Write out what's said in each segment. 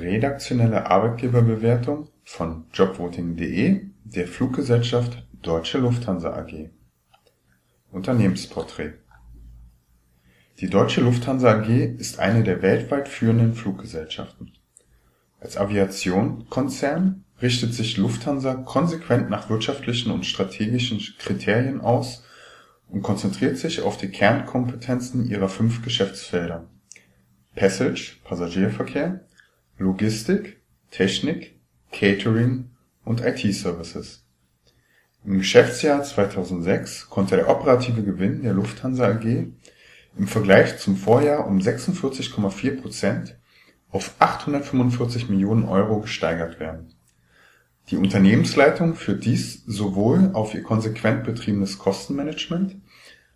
Redaktionelle Arbeitgeberbewertung von Jobvoting.de der Fluggesellschaft Deutsche Lufthansa AG Unternehmensporträt. Die Deutsche Lufthansa AG ist eine der weltweit führenden Fluggesellschaften. Als Aviation-Konzern richtet sich Lufthansa konsequent nach wirtschaftlichen und strategischen Kriterien aus und konzentriert sich auf die Kernkompetenzen ihrer fünf Geschäftsfelder: Passage (Passagierverkehr), Logistik, Technik, Catering und IT-Services. Im Geschäftsjahr 2006 konnte der operative Gewinn der Lufthansa AG im Vergleich zum Vorjahr um 46,4 Prozent auf 845 Millionen Euro gesteigert werden. Die Unternehmensleitung führt dies sowohl auf ihr konsequent betriebenes Kostenmanagement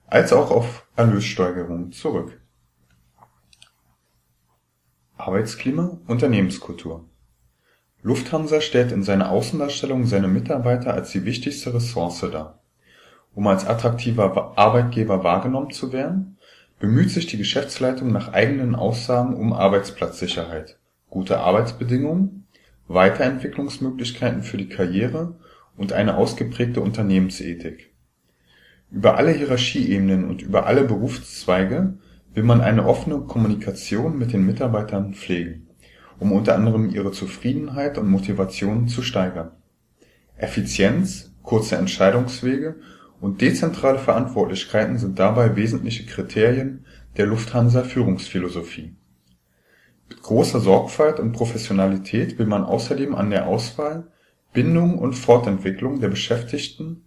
als auch auf Erlössteigerungen zurück. Arbeitsklima Unternehmenskultur Lufthansa stellt in seiner Außendarstellung seine Mitarbeiter als die wichtigste Ressource dar. Um als attraktiver Arbeitgeber wahrgenommen zu werden, bemüht sich die Geschäftsleitung nach eigenen Aussagen um Arbeitsplatzsicherheit, gute Arbeitsbedingungen, Weiterentwicklungsmöglichkeiten für die Karriere und eine ausgeprägte Unternehmensethik. Über alle Hierarchieebenen und über alle Berufszweige will man eine offene Kommunikation mit den Mitarbeitern pflegen, um unter anderem ihre Zufriedenheit und Motivation zu steigern. Effizienz, kurze Entscheidungswege und dezentrale Verantwortlichkeiten sind dabei wesentliche Kriterien der Lufthansa-Führungsphilosophie. Mit großer Sorgfalt und Professionalität will man außerdem an der Auswahl, Bindung und Fortentwicklung der Beschäftigten,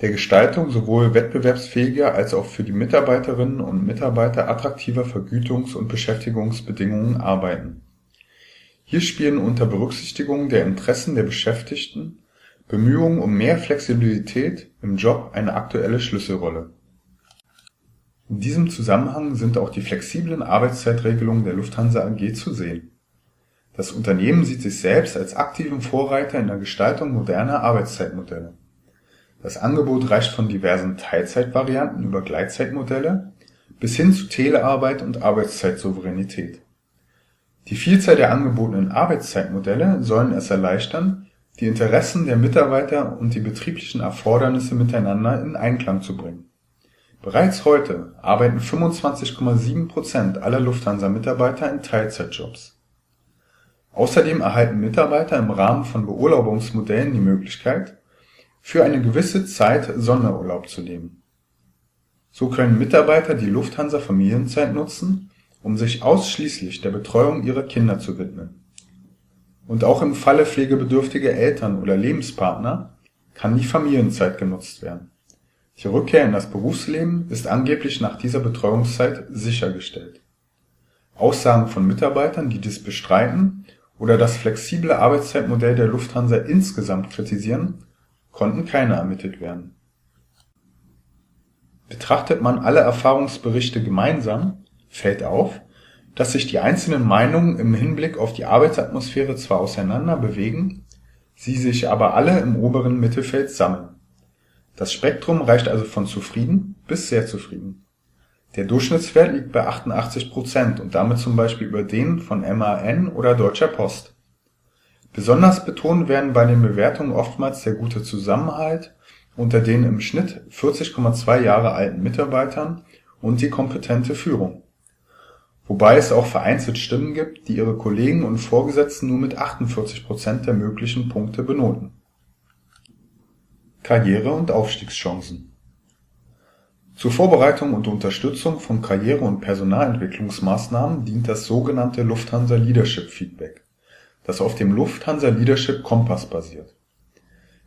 der Gestaltung sowohl wettbewerbsfähiger als auch für die Mitarbeiterinnen und Mitarbeiter attraktiver Vergütungs und Beschäftigungsbedingungen arbeiten. Hier spielen unter Berücksichtigung der Interessen der Beschäftigten Bemühungen um mehr Flexibilität im Job eine aktuelle Schlüsselrolle. In diesem Zusammenhang sind auch die flexiblen Arbeitszeitregelungen der Lufthansa AG zu sehen. Das Unternehmen sieht sich selbst als aktiven Vorreiter in der Gestaltung moderner Arbeitszeitmodelle. Das Angebot reicht von diversen Teilzeitvarianten über Gleitzeitmodelle bis hin zu Telearbeit und Arbeitszeitsouveränität. Die Vielzahl der angebotenen Arbeitszeitmodelle sollen es erleichtern die Interessen der Mitarbeiter und die betrieblichen Erfordernisse miteinander in Einklang zu bringen. Bereits heute arbeiten 25,7 Prozent aller Lufthansa-Mitarbeiter in Teilzeitjobs. Außerdem erhalten Mitarbeiter im Rahmen von Beurlaubungsmodellen die Möglichkeit, für eine gewisse Zeit Sonderurlaub zu nehmen. So können Mitarbeiter die Lufthansa-Familienzeit nutzen, um sich ausschließlich der Betreuung ihrer Kinder zu widmen und auch im Falle pflegebedürftiger Eltern oder Lebenspartner kann die Familienzeit genutzt werden. Die Rückkehr in das Berufsleben ist angeblich nach dieser Betreuungszeit sichergestellt. Aussagen von Mitarbeitern, die dies bestreiten oder das flexible Arbeitszeitmodell der Lufthansa insgesamt kritisieren, konnten keine ermittelt werden. Betrachtet man alle Erfahrungsberichte gemeinsam, fällt auf dass sich die einzelnen Meinungen im Hinblick auf die Arbeitsatmosphäre zwar auseinander bewegen, sie sich aber alle im oberen Mittelfeld sammeln. Das Spektrum reicht also von zufrieden bis sehr zufrieden. Der Durchschnittswert liegt bei 88 Prozent und damit zum Beispiel über den von MAN oder Deutscher Post. Besonders betont werden bei den Bewertungen oftmals der gute Zusammenhalt unter den im Schnitt 40,2 Jahre alten Mitarbeitern und die kompetente Führung. Wobei es auch vereinzelt Stimmen gibt, die ihre Kollegen und Vorgesetzten nur mit 48 Prozent der möglichen Punkte benoten. Karriere und Aufstiegschancen. Zur Vorbereitung und Unterstützung von Karriere und Personalentwicklungsmaßnahmen dient das sogenannte Lufthansa Leadership Feedback, das auf dem Lufthansa Leadership Kompass basiert.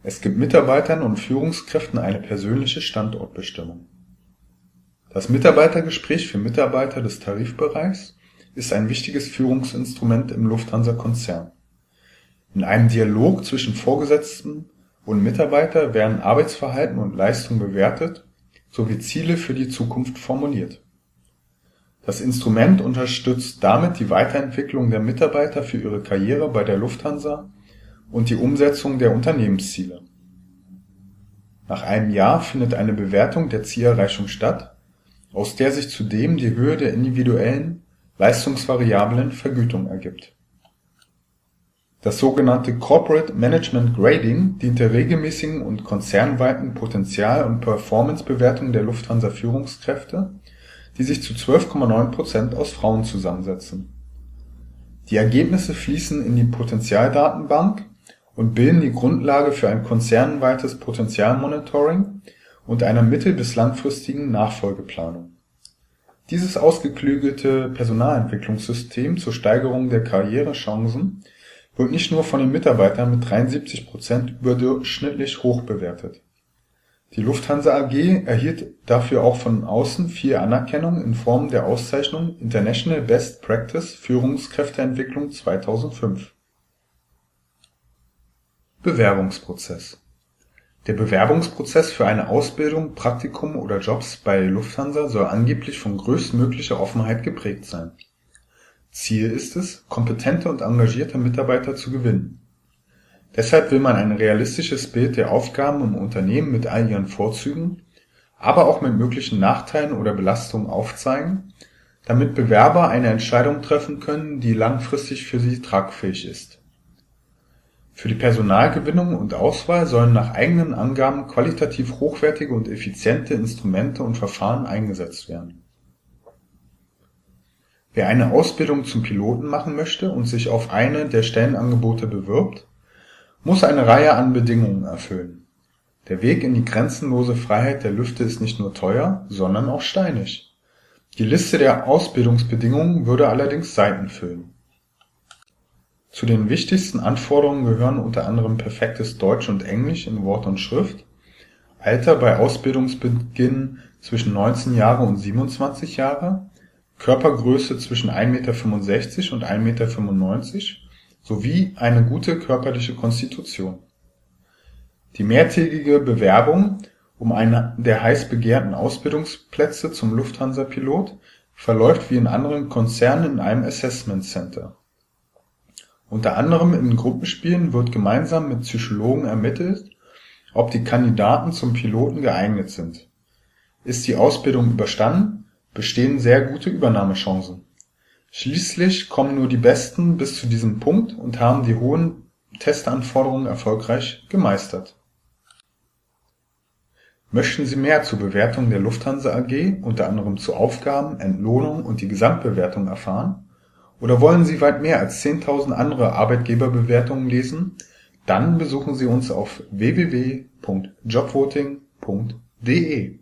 Es gibt Mitarbeitern und Führungskräften eine persönliche Standortbestimmung das Mitarbeitergespräch für Mitarbeiter des Tarifbereichs ist ein wichtiges Führungsinstrument im Lufthansa-Konzern. In einem Dialog zwischen Vorgesetzten und Mitarbeiter werden Arbeitsverhalten und Leistung bewertet sowie Ziele für die Zukunft formuliert. Das Instrument unterstützt damit die Weiterentwicklung der Mitarbeiter für ihre Karriere bei der Lufthansa und die Umsetzung der Unternehmensziele. Nach einem Jahr findet eine Bewertung der Zielerreichung statt aus der sich zudem die Höhe der individuellen, leistungsvariablen Vergütung ergibt. Das sogenannte Corporate Management Grading dient der regelmäßigen und konzernweiten Potenzial und Performance-Bewertung der Lufthansa-Führungskräfte, die sich zu 12,9 Prozent aus Frauen zusammensetzen. Die Ergebnisse fließen in die Potentialdatenbank und bilden die Grundlage für ein konzernweites Potentialmonitoring und einer mittel bis langfristigen Nachfolgeplanung. Dieses ausgeklügelte Personalentwicklungssystem zur Steigerung der Karrierechancen wird nicht nur von den Mitarbeitern mit 73 Prozent überdurchschnittlich hoch bewertet. Die Lufthansa AG erhielt dafür auch von außen viel Anerkennung in Form der Auszeichnung International Best Practice Führungskräfteentwicklung 2005. Bewerbungsprozess Der Bewerbungsprozess für eine Ausbildung, Praktikum oder Jobs bei Lufthansa soll angeblich von größtmöglicher Offenheit geprägt sein. Ziel ist es, kompetente und engagierte Mitarbeiter zu gewinnen. Deshalb will man ein realistisches Bild der Aufgaben im Unternehmen mit all ihren Vorzügen, aber auch mit möglichen Nachteilen oder Belastungen aufzeigen, damit Bewerber eine Entscheidung treffen können, die langfristig für sie tragfähig ist für die Personalgewinnung und Auswahl sollen nach eigenen Angaben qualitativ hochwertige und effiziente Instrumente und Verfahren eingesetzt werden. Wer eine Ausbildung zum Piloten machen möchte und sich auf eine der Stellenangebote bewirbt, muss eine Reihe an Bedingungen erfüllen. Der Weg in die grenzenlose Freiheit der Lüfte ist nicht nur teuer, sondern auch steinig. Die Liste der Ausbildungsbedingungen würde allerdings Seiten füllen zu den wichtigsten Anforderungen gehören unter anderem perfektes Deutsch und Englisch in Wort und Schrift, Alter bei Ausbildungsbeginn zwischen 19 Jahre und 27 Jahre, Körpergröße zwischen 1,65 Meter und 1,95 Meter sowie eine gute körperliche Konstitution. Die mehrtägige Bewerbung um einen der heiß begehrten Ausbildungsplätze zum Lufthansa-Pilot verläuft wie in anderen Konzernen in einem Assessment Center unter anderem in Gruppenspielen wird gemeinsam mit Psychologen ermittelt, ob die Kandidaten zum Piloten geeignet sind. Ist die Ausbildung überstanden, bestehen sehr gute Übernahmechancen. Schließlich kommen nur die Besten bis zu diesem Punkt und haben die hohen Testanforderungen erfolgreich gemeistert. Möchten Sie mehr zur Bewertung der Lufthansa AG, unter anderem zu Aufgaben, Entlohnung und die Gesamtbewertung erfahren oder wollen Sie weit mehr als 10.000 andere Arbeitgeberbewertungen lesen? Dann besuchen Sie uns auf www.jobvoting.de